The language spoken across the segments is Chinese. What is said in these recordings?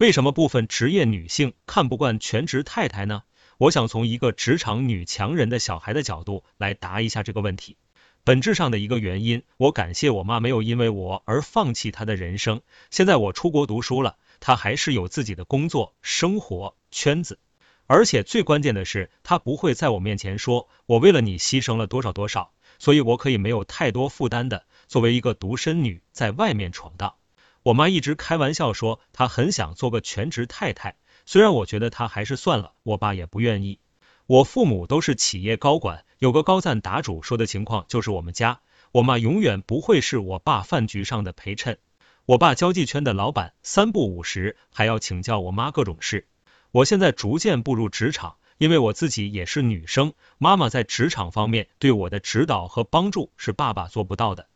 为什么部分职业女性看不惯全职太太呢？我想从一个职场女强人的小孩的角度来答一下这个问题。本质上的一个原因，我感谢我妈没有因为我而放弃她的人生。现在我出国读书了，她还是有自己的工作、生活圈子，而且最关键的是，她不会在我面前说我为了你牺牲了多少多少，所以我可以没有太多负担的作为一个独生女在外面闯荡。我妈一直开玩笑说她很想做个全职太太，虽然我觉得她还是算了，我爸也不愿意。我父母都是企业高管，有个高赞答主说的情况就是我们家，我妈永远不会是我爸饭局上的陪衬。我爸交际圈的老板，三不五时还要请教我妈各种事。我现在逐渐步入职场，因为我自己也是女生，妈妈在职场方面对我的指导和帮助是爸爸做不到的。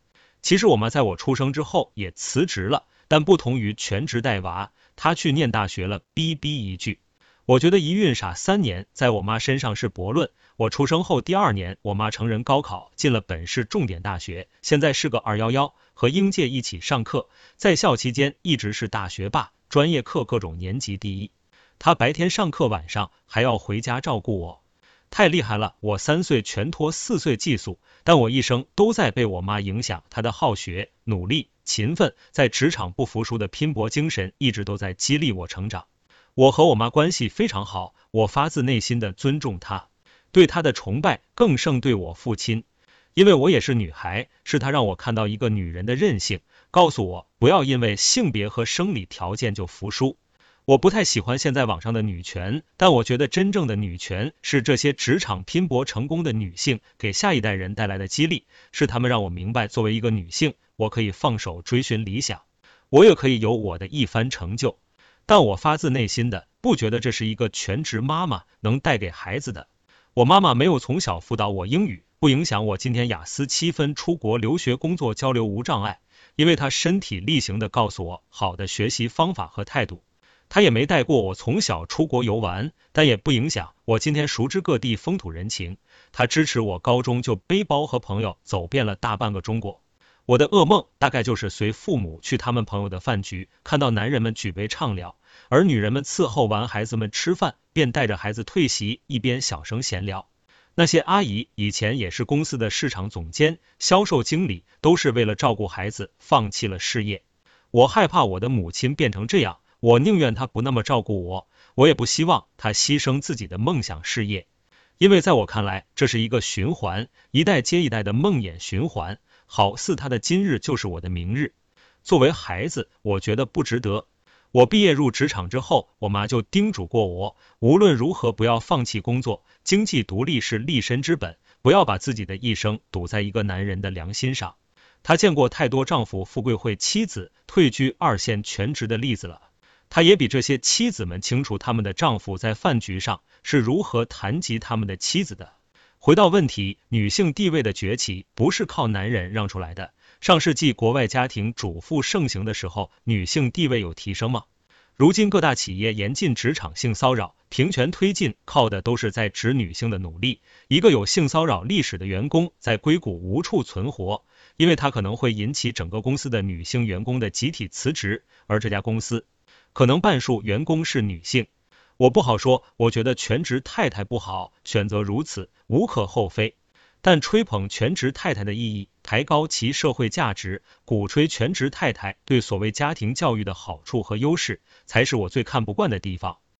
其实我妈在我出生之后也辞职了，但不同于全职带娃，她去念大学了。逼逼一句。我觉得一孕傻三年，在我妈身上是驳论。我出生后第二年，我妈成人高考进了本市重点大学，现在是个二幺幺，和英介一起上课，在校期间一直是大学霸，专业课各种年级第一。她白天上课，晚上还要回家照顾我，太厉害了。我三岁全托四岁寄宿，但我一生都在被我妈影响。她的好学、努力、勤奋，在职场不服输的拼搏精神，一直都在激励我成长。我和我妈关系非常好，我发自内心的尊重她，对她的崇拜更胜对我父亲，因为我也是女孩，是她让我看到一个女人的韧性，告诉我不要因为性别和生理条件就服输。我不太喜欢现在网上的女权，但我觉得真正的女权是这些职场拼搏成功的女性给下一代人带来的激励，是她们让我明白，作为一个女性，我可以放手追寻理想，我也可以有我的一番成就。但我发自内心的不觉得这是一个全职妈妈能带给孩子的。我妈妈没有从小辅导我英语，不影响我今天雅思七分，出国留学、工作、交流无障碍，因为她身体力行的告诉我好的学习方法和态度。他也没带过我从小出国游玩，但也不影响我今天熟知各地风土人情。他支持我高中就背包和朋友走遍了大半个中国。我的噩梦大概就是随父母去他们朋友的饭局，看到男人们举杯畅聊，而女人们伺候完孩子们吃饭，便带着孩子退席，一边小声闲聊。那些阿姨以前也是公司的市场总监、销售经理，都是为了照顾孩子放弃了事业。我害怕我的母亲变成这样，我宁愿他不那么照顾我，我也不希望他牺牲自己的梦想事业，因为在我看来，这是一个循环，一代接一代的梦魇循环。好似他的今日就是我的明日。作为孩子，我觉得不值得。我毕业入职场之后，我妈就叮嘱过我，无论如何不要放弃工作，经济独立是立身之本，不要把自己的一生赌在一个男人的良心上。她见过太多丈夫富贵会妻子退居二线全职的例子了，她也比这些妻子们清楚他们的丈夫在饭局上是如何谈及他们的妻子的。回到问题，女性地位的崛起不是靠男人让出来的。上世纪国外家庭主妇盛行的时候，女性地位有提升吗？如今各大企业严禁职场性骚扰，平权推进靠的都是在职女性的努力。一个有性骚扰历史的员工在硅谷无处存活，因为他可能会引起整个公司的女性员工的集体辞职，而这家公司可能半数员工是女性。我不好说，我觉得全职太太不好，选择如此无可厚非。但吹捧全职太太的意义，抬高其社会价值，鼓吹全职太太对所谓家庭教育的好处和优势，才是我最看不惯的地方。